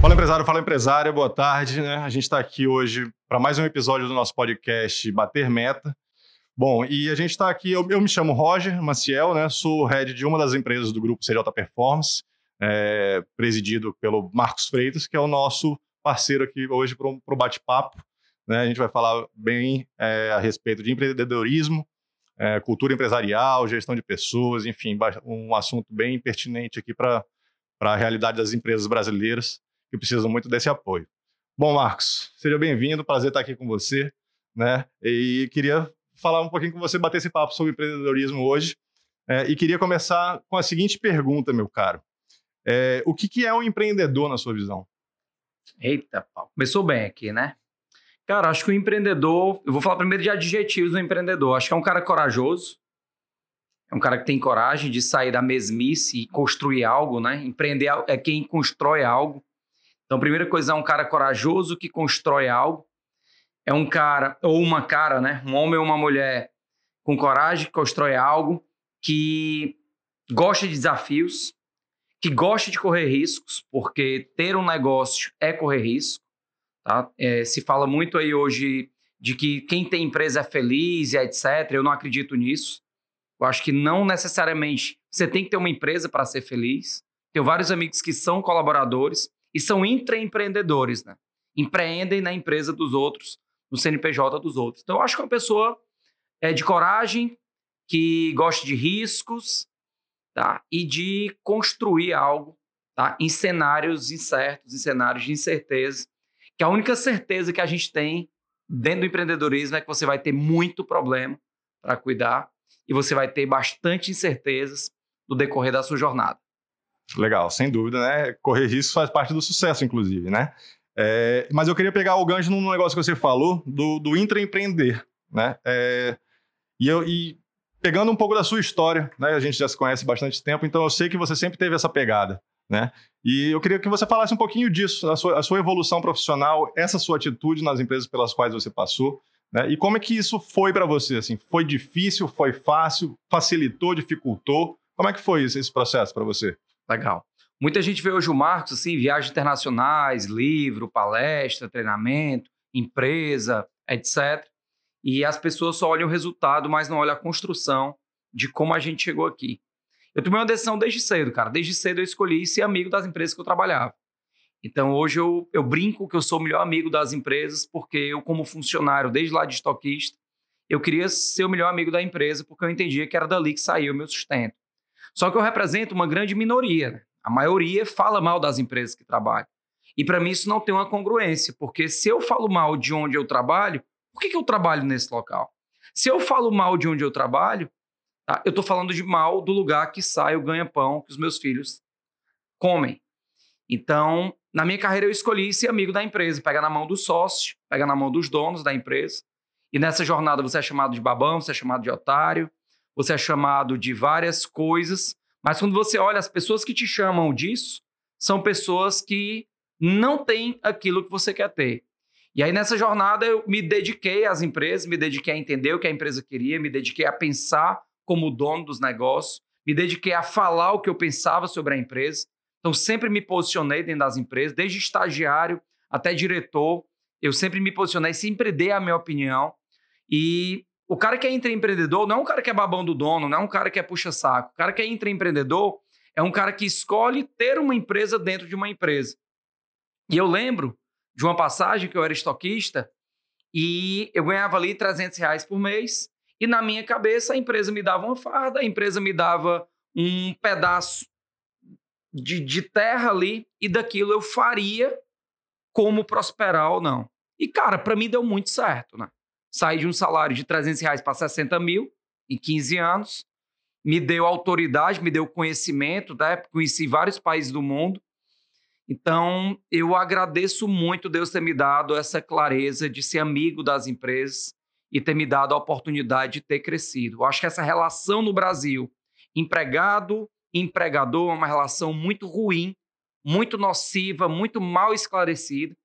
Fala empresário, fala empresária, boa tarde. Né? A gente está aqui hoje para mais um episódio do nosso podcast Bater Meta. Bom, e a gente está aqui, eu, eu, me chamo Roger Maciel, né? sou head de uma das empresas do grupo CJ Performance, é, presidido pelo Marcos Freitas, que é o nosso parceiro aqui hoje para o bate-papo. Né? A gente vai falar bem é, a respeito de empreendedorismo, é, cultura empresarial, gestão de pessoas, enfim, um assunto bem pertinente aqui para a realidade das empresas brasileiras que precisam muito desse apoio. Bom, Marcos, seja bem-vindo, prazer estar aqui com você, né? E queria falar um pouquinho com você, bater esse papo sobre empreendedorismo hoje. É, e queria começar com a seguinte pergunta, meu caro. É, o que, que é um empreendedor na sua visão? Eita. Começou bem aqui, né? Cara, acho que o empreendedor. Eu vou falar primeiro de adjetivos do empreendedor. Acho que é um cara corajoso. É um cara que tem coragem de sair da mesmice e construir algo, né? Empreender é quem constrói algo. Então, primeira coisa é um cara corajoso que constrói algo. É um cara, ou uma cara, né? Um homem ou uma mulher com coragem que constrói algo, que gosta de desafios, que gosta de correr riscos, porque ter um negócio é correr risco. Tá? É, se fala muito aí hoje de que quem tem empresa é feliz e etc. Eu não acredito nisso. Eu acho que não necessariamente você tem que ter uma empresa para ser feliz. Tenho vários amigos que são colaboradores e são intraempreendedores, né? Empreendem na empresa dos outros, no CNPJ dos outros. Então, eu acho que é uma pessoa é, de coragem, que gosta de riscos, tá? E de construir algo, tá? Em cenários incertos, em cenários de incerteza que a única certeza que a gente tem dentro do empreendedorismo é que você vai ter muito problema para cuidar e você vai ter bastante incertezas no decorrer da sua jornada. Legal, sem dúvida, né? Correr risco faz parte do sucesso, inclusive, né? É, mas eu queria pegar o gancho num negócio que você falou do, do intraempreender, né? É, e, eu, e pegando um pouco da sua história, né? A gente já se conhece bastante tempo, então eu sei que você sempre teve essa pegada, né? E eu queria que você falasse um pouquinho disso, a sua, a sua evolução profissional, essa sua atitude nas empresas pelas quais você passou, né? E como é que isso foi para você? Assim, foi difícil, foi fácil, facilitou, dificultou? Como é que foi esse, esse processo para você? Legal. Muita gente vê hoje o Marcos assim, viagens internacionais, livro, palestra, treinamento, empresa, etc. E as pessoas só olham o resultado, mas não olham a construção de como a gente chegou aqui. Eu tomei uma decisão desde cedo, cara. Desde cedo eu escolhi ser amigo das empresas que eu trabalhava. Então hoje eu, eu brinco que eu sou o melhor amigo das empresas, porque eu, como funcionário, desde lá de estoquista, eu queria ser o melhor amigo da empresa, porque eu entendia que era dali que saía o meu sustento. Só que eu represento uma grande minoria. Né? A maioria fala mal das empresas que trabalham. E para mim isso não tem uma congruência, porque se eu falo mal de onde eu trabalho, por que, que eu trabalho nesse local? Se eu falo mal de onde eu trabalho, Tá? Eu estou falando de mal do lugar que sai o ganha-pão que os meus filhos comem. Então, na minha carreira, eu escolhi ser amigo da empresa, pegar na mão do sócio, pegar na mão dos donos da empresa. E nessa jornada você é chamado de babão, você é chamado de otário, você é chamado de várias coisas. Mas quando você olha, as pessoas que te chamam disso são pessoas que não têm aquilo que você quer ter. E aí, nessa jornada, eu me dediquei às empresas, me dediquei a entender o que a empresa queria, me dediquei a pensar como dono dos negócios, me dediquei a falar o que eu pensava sobre a empresa. Então, sempre me posicionei dentro das empresas, desde estagiário até diretor. Eu sempre me posicionei, sempre dei a minha opinião. E o cara que é intraempreendedor não é um cara que é babão do dono, não é um cara que é puxa-saco. O cara que é intraempreendedor é um cara que escolhe ter uma empresa dentro de uma empresa. E eu lembro de uma passagem que eu era estoquista e eu ganhava ali 300 reais por mês e na minha cabeça, a empresa me dava uma farda, a empresa me dava um pedaço de, de terra ali, e daquilo eu faria como prosperar ou não. E, cara, para mim deu muito certo, né? Saí de um salário de 300 reais para 60 mil em 15 anos, me deu autoridade, me deu conhecimento, né? conheci vários países do mundo. Então, eu agradeço muito Deus ter me dado essa clareza de ser amigo das empresas, e ter me dado a oportunidade de ter crescido. Eu acho que essa relação no Brasil, empregado empregador, é uma relação muito ruim, muito nociva, muito mal esclarecida,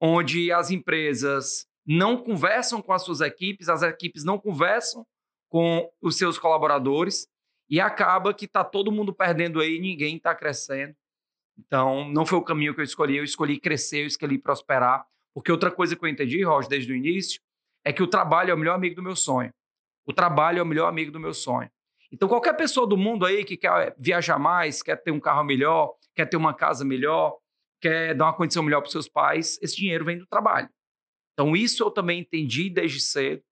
onde as empresas não conversam com as suas equipes, as equipes não conversam com os seus colaboradores e acaba que está todo mundo perdendo aí, ninguém está crescendo. Então, não foi o caminho que eu escolhi. Eu escolhi crescer, eu escolhi prosperar. Porque outra coisa que eu entendi, Roger, desde o início, é que o trabalho é o melhor amigo do meu sonho. O trabalho é o melhor amigo do meu sonho. Então, qualquer pessoa do mundo aí que quer viajar mais, quer ter um carro melhor, quer ter uma casa melhor, quer dar uma condição melhor para os seus pais, esse dinheiro vem do trabalho. Então, isso eu também entendi desde cedo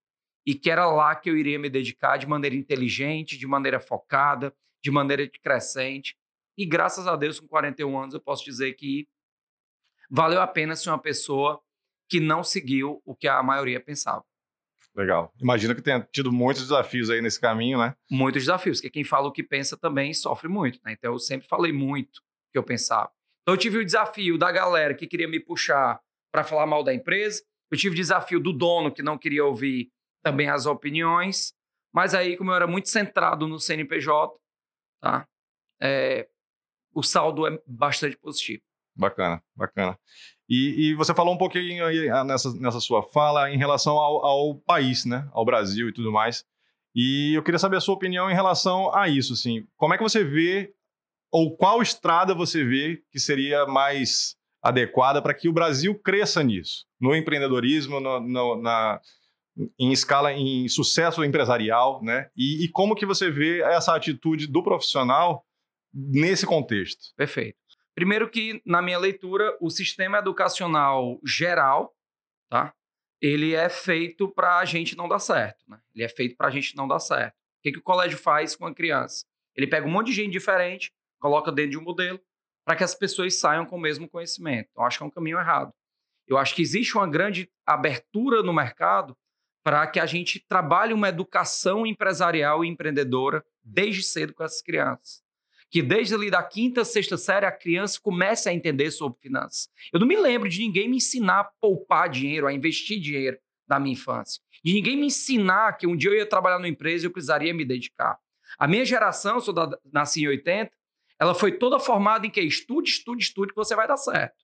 e que era lá que eu iria me dedicar de maneira inteligente, de maneira focada, de maneira crescente. E graças a Deus, com 41 anos, eu posso dizer que valeu a pena ser uma pessoa que não seguiu o que a maioria pensava. Legal. Imagino que tenha tido muitos desafios aí nesse caminho, né? Muitos desafios, porque quem fala o que pensa também sofre muito, né? Então eu sempre falei muito o que eu pensava. Então eu tive o desafio da galera que queria me puxar para falar mal da empresa, eu tive desafio do dono que não queria ouvir também as opiniões, mas aí como eu era muito centrado no CNPJ, tá? É, o saldo é bastante positivo. Bacana, bacana. E, e, você falou um pouquinho aí ah, nessa, nessa sua fala em relação ao, ao, país, né? Ao Brasil e tudo mais. E eu queria saber a sua opinião em relação a isso, assim. Como é que você vê, ou qual estrada você vê que seria mais adequada para que o Brasil cresça nisso? No empreendedorismo, no, no, na, em escala, em sucesso empresarial, né? E, e como que você vê essa atitude do profissional nesse contexto? Perfeito. Primeiro que, na minha leitura, o sistema educacional geral, tá? Ele é feito para a gente não dar certo, né? Ele é feito para a gente não dar certo. O que, que o colégio faz com a criança? Ele pega um monte de gente diferente, coloca dentro de um modelo, para que as pessoas saiam com o mesmo conhecimento. Eu acho que é um caminho errado. Eu acho que existe uma grande abertura no mercado para que a gente trabalhe uma educação empresarial e empreendedora desde cedo com essas crianças que desde ali da quinta, sexta série a criança comece a entender sobre finanças. Eu não me lembro de ninguém me ensinar a poupar dinheiro, a investir dinheiro da minha infância. De ninguém me ensinar que um dia eu ia trabalhar numa empresa e eu precisaria me dedicar. A minha geração, eu sou da, nasci em 80, ela foi toda formada em que estude, estude, estude que você vai dar certo.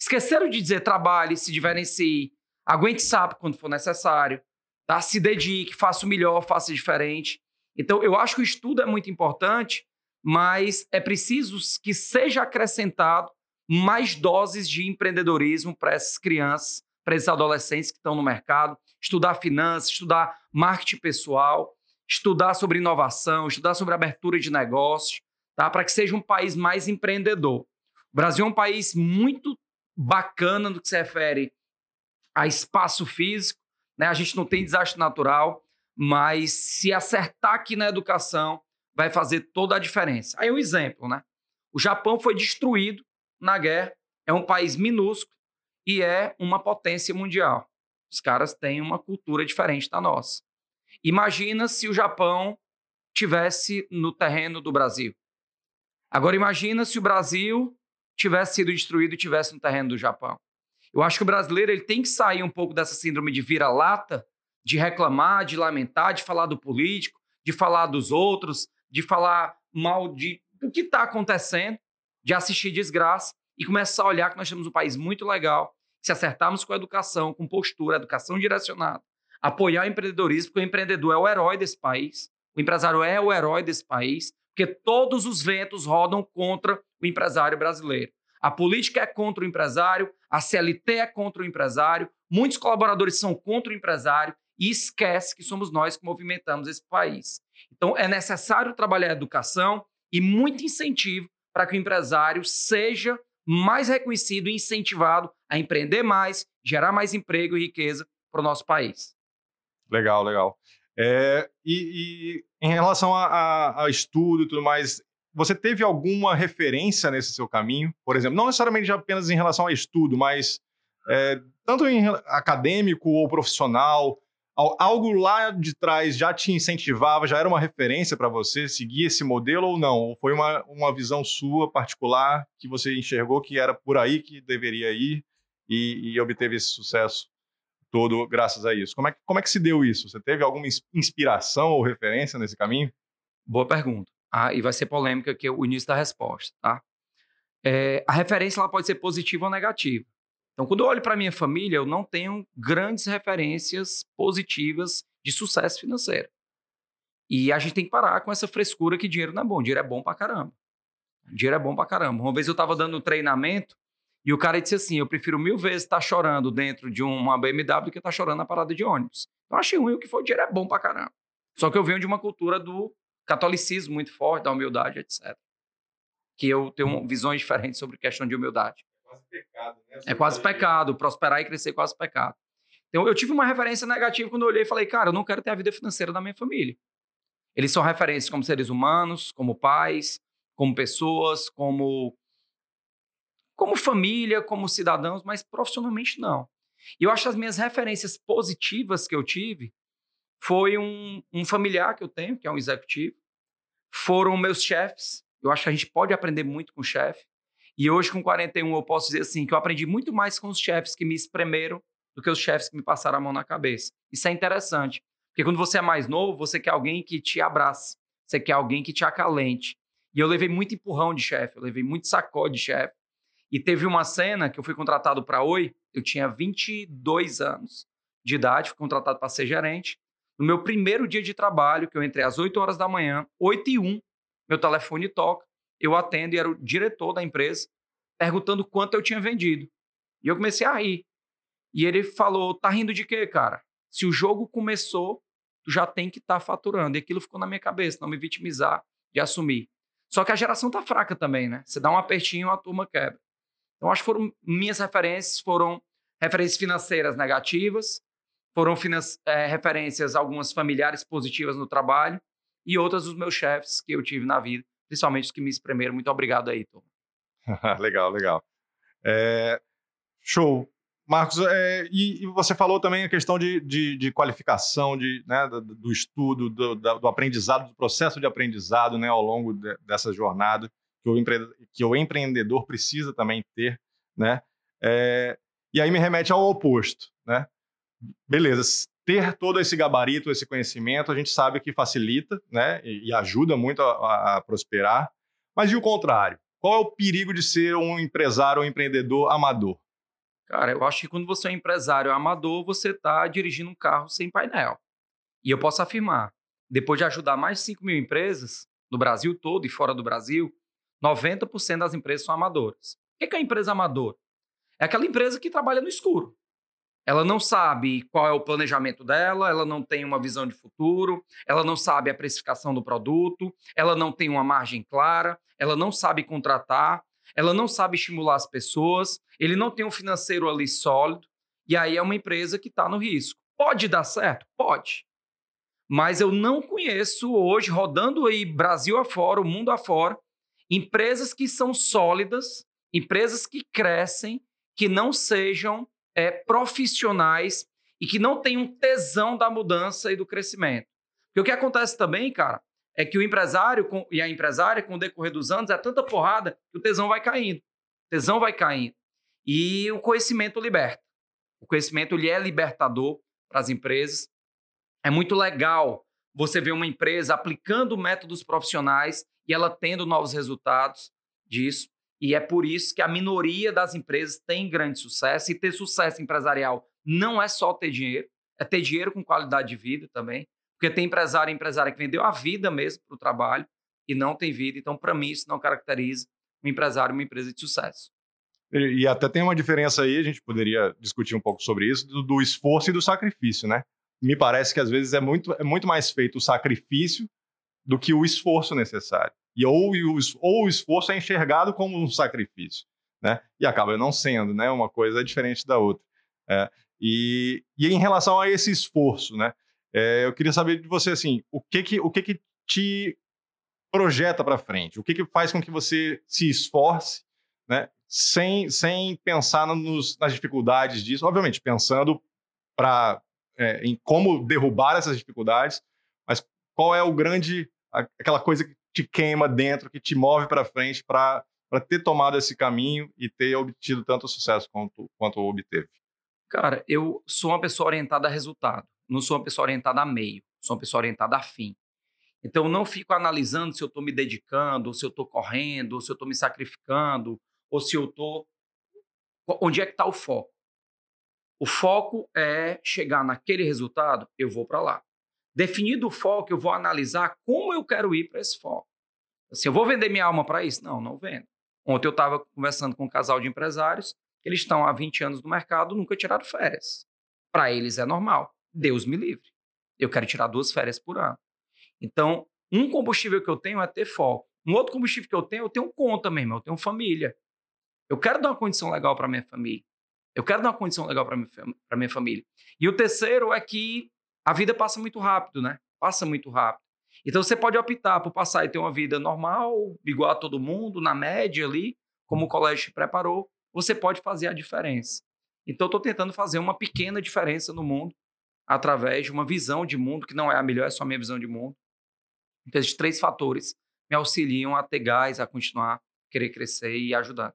Esqueceram de dizer trabalhe, se diferencie, aguente sapo quando for necessário, tá? se dedique, faça o melhor, faça diferente. Então, eu acho que o estudo é muito importante, mas é preciso que seja acrescentado mais doses de empreendedorismo para essas crianças, para esses adolescentes que estão no mercado, estudar finanças, estudar marketing pessoal, estudar sobre inovação, estudar sobre abertura de negócios, tá? para que seja um país mais empreendedor. O Brasil é um país muito bacana no que se refere a espaço físico, né? a gente não tem desastre natural, mas se acertar aqui na educação, vai fazer toda a diferença. Aí um exemplo, né? O Japão foi destruído na guerra, é um país minúsculo e é uma potência mundial. Os caras têm uma cultura diferente da nossa. Imagina se o Japão tivesse no terreno do Brasil. Agora imagina se o Brasil tivesse sido destruído e tivesse no terreno do Japão. Eu acho que o brasileiro ele tem que sair um pouco dessa síndrome de vira-lata, de reclamar, de lamentar, de falar do político, de falar dos outros, de falar mal de, do que está acontecendo, de assistir desgraça e começar a olhar que nós temos um país muito legal, se acertarmos com a educação, com postura, educação direcionada, apoiar o empreendedorismo, porque o empreendedor é o herói desse país, o empresário é o herói desse país, porque todos os ventos rodam contra o empresário brasileiro. A política é contra o empresário, a CLT é contra o empresário, muitos colaboradores são contra o empresário e esquece que somos nós que movimentamos esse país. Então, é necessário trabalhar a educação e muito incentivo para que o empresário seja mais reconhecido e incentivado a empreender mais, gerar mais emprego e riqueza para o nosso país. Legal, legal. É, e, e, em relação a, a, a, estudo e tudo mais, você teve alguma referência nesse seu caminho? Por exemplo, não necessariamente apenas em relação a estudo, mas é, tanto em acadêmico ou profissional, algo lá de trás já te incentivava, já era uma referência para você seguir esse modelo ou não? Ou foi uma, uma visão sua particular que você enxergou que era por aí que deveria ir e, e obteve esse sucesso todo graças a isso? Como é, como é que se deu isso? Você teve alguma inspiração ou referência nesse caminho? Boa pergunta. Ah, e vai ser polêmica que o início da resposta, tá? É, a referência ela pode ser positiva ou negativa. Então, quando eu olho para minha família, eu não tenho grandes referências positivas de sucesso financeiro. E a gente tem que parar com essa frescura que dinheiro não é bom. Dinheiro é bom para caramba. Dinheiro é bom pra caramba. Uma vez eu tava dando um treinamento e o cara disse assim: eu prefiro mil vezes estar tá chorando dentro de uma BMW do que estar tá chorando na parada de ônibus. Então achei ruim o que foi, o dinheiro é bom pra caramba. Só que eu venho de uma cultura do catolicismo muito forte, da humildade, etc. Que eu tenho visões diferentes sobre questão de humildade. É quase pecado, né? É quase pecado. Prosperar e crescer é quase pecado. Então eu tive uma referência negativa quando eu olhei e falei, cara, eu não quero ter a vida financeira da minha família. Eles são referências como seres humanos, como pais, como pessoas, como como família, como cidadãos, mas profissionalmente não. E eu acho que as minhas referências positivas que eu tive foi um, um familiar que eu tenho, que é um executivo, foram meus chefes. Eu acho que a gente pode aprender muito com o chefe. E hoje, com 41, eu posso dizer assim, que eu aprendi muito mais com os chefes que me espremeram do que os chefes que me passaram a mão na cabeça. Isso é interessante. Porque quando você é mais novo, você quer alguém que te abrace. Você quer alguém que te acalente. E eu levei muito empurrão de chefe, eu levei muito sacode de chefe. E teve uma cena que eu fui contratado para Oi, eu tinha 22 anos de idade, fui contratado para ser gerente. No meu primeiro dia de trabalho, que eu entrei às 8 horas da manhã, 8 e 1, meu telefone toca, eu atendo e era o diretor da empresa, perguntando quanto eu tinha vendido. E eu comecei a rir. E ele falou: tá rindo de quê, cara? Se o jogo começou, tu já tem que estar tá faturando. E aquilo ficou na minha cabeça, não me vitimizar de assumir. Só que a geração tá fraca também, né? Você dá um apertinho, a turma quebra. Então, acho que foram minhas referências foram referências financeiras negativas, foram é, referências algumas familiares positivas no trabalho e outras dos meus chefes que eu tive na vida, principalmente os que me espremeram. Muito obrigado aí, Tom. legal, legal. É, show. Marcos, é, e, e, você falou também a questão de, de, de qualificação, de, né, do, do, estudo, do, do, aprendizado, do processo de aprendizado né, ao longo de, dessa jornada que o, empre, que o empreendedor precisa também ter. Né? É, e aí me remete ao oposto. Né? Beleza, ter todo esse gabarito, esse conhecimento, a gente sabe que facilita né, e, ajuda muito a, a prosperar. Mas e o contrário? Qual é o perigo de ser um empresário ou um empreendedor amador? Cara, eu acho que quando você é um empresário amador, você está dirigindo um carro sem painel. E eu posso afirmar, depois de ajudar mais de 5 mil empresas, no Brasil todo e fora do Brasil, 90% das empresas são amadoras. O que é a empresa amadora? É aquela empresa que trabalha no escuro. Ela não sabe qual é o planejamento dela, ela não tem uma visão de futuro, ela não sabe a precificação do produto, ela não tem uma margem clara, ela não sabe contratar, ela não sabe estimular as pessoas, ele não tem um financeiro ali sólido, e aí é uma empresa que está no risco. Pode dar certo? Pode. Mas eu não conheço hoje, rodando aí Brasil afora, o mundo afora, empresas que são sólidas, empresas que crescem, que não sejam é, profissionais e que não tenham tesão da mudança e do crescimento. Porque o que acontece também, cara, é que o empresário com, e a empresária, com o decorrer dos anos, é tanta porrada que o tesão vai caindo. O tesão vai caindo. E o conhecimento liberta. O conhecimento ele é libertador para as empresas. É muito legal você ver uma empresa aplicando métodos profissionais e ela tendo novos resultados disso. E é por isso que a minoria das empresas tem grande sucesso. E ter sucesso empresarial não é só ter dinheiro, é ter dinheiro com qualidade de vida também. Porque tem empresário e empresária que vendeu a vida mesmo para o trabalho e não tem vida. Então, para mim, isso não caracteriza um empresário uma empresa de sucesso. E, e, até tem uma diferença aí, a gente poderia discutir um pouco sobre isso, do, do, esforço e do sacrifício, né? Me parece que às vezes é muito, é muito mais feito o sacrifício do que o esforço necessário. E ou, ou o esforço é enxergado como um sacrifício, né? E acaba não sendo, né? Uma coisa é diferente da outra. É, e, e em relação a esse esforço, né? É, eu queria saber de você assim, o que que o que que te projeta para frente? O que que faz com que você se esforce, né? Sem, sem pensar nos, nas dificuldades disso, obviamente pensando para é, em como derrubar essas dificuldades, mas qual é o grande aquela coisa que te queima dentro, que te move para frente para ter tomado esse caminho e ter obtido tanto sucesso quanto quanto obteve? Cara, eu sou uma pessoa orientada a resultado não sou uma pessoa orientada a meio, sou uma pessoa orientada a fim. Então, não fico analisando se eu estou me dedicando, se eu estou correndo, ou se eu estou me sacrificando, ou se eu estou. Onde é que está o foco? O foco é chegar naquele resultado, eu vou para lá. Definido o foco, eu vou analisar como eu quero ir para esse foco. Assim, eu vou vender minha alma para isso? Não, não vendo. Ontem eu estava conversando com um casal de empresários, eles estão há 20 anos no mercado, nunca tiraram férias. Para eles é normal. Deus me livre. Eu quero tirar duas férias por ano. Então, um combustível que eu tenho é ter foco. Um outro combustível que eu tenho, eu tenho conta mesmo, eu tenho família. Eu quero dar uma condição legal para minha família. Eu quero dar uma condição legal para minha, minha família. E o terceiro é que a vida passa muito rápido, né? Passa muito rápido. Então você pode optar por passar e ter uma vida normal, igual a todo mundo, na média ali, como o colégio te preparou. Você pode fazer a diferença. Então estou tentando fazer uma pequena diferença no mundo através de uma visão de mundo que não é a melhor, é só a minha visão de mundo. Então esses três fatores me auxiliam a ter gás, a continuar, querer crescer e ajudar.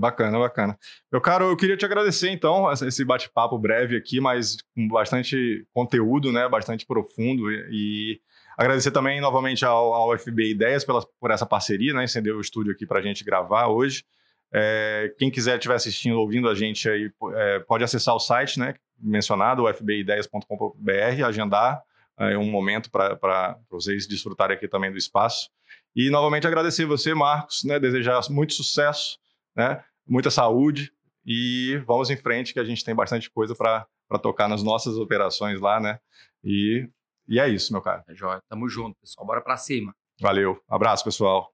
Bacana, bacana. Meu caro, eu queria te agradecer então esse bate-papo breve aqui, mas com bastante conteúdo, né? Bastante profundo e agradecer também novamente ao, ao FB Ideias pela, por essa parceria, né? Incendeu o estúdio aqui para a gente gravar hoje. É, quem quiser estiver assistindo, ouvindo a gente aí, é, pode acessar o site, né? Mencionado, fbideias.com.br, agendar é, um momento para vocês desfrutarem aqui também do espaço. E novamente agradecer você, Marcos, né? Desejar muito sucesso né? Muita saúde e vamos em frente que a gente tem bastante coisa para tocar nas nossas operações lá, né? E, e é isso, meu cara. É jóia. Tamo junto, pessoal. Bora para cima. Valeu. Abraço, pessoal.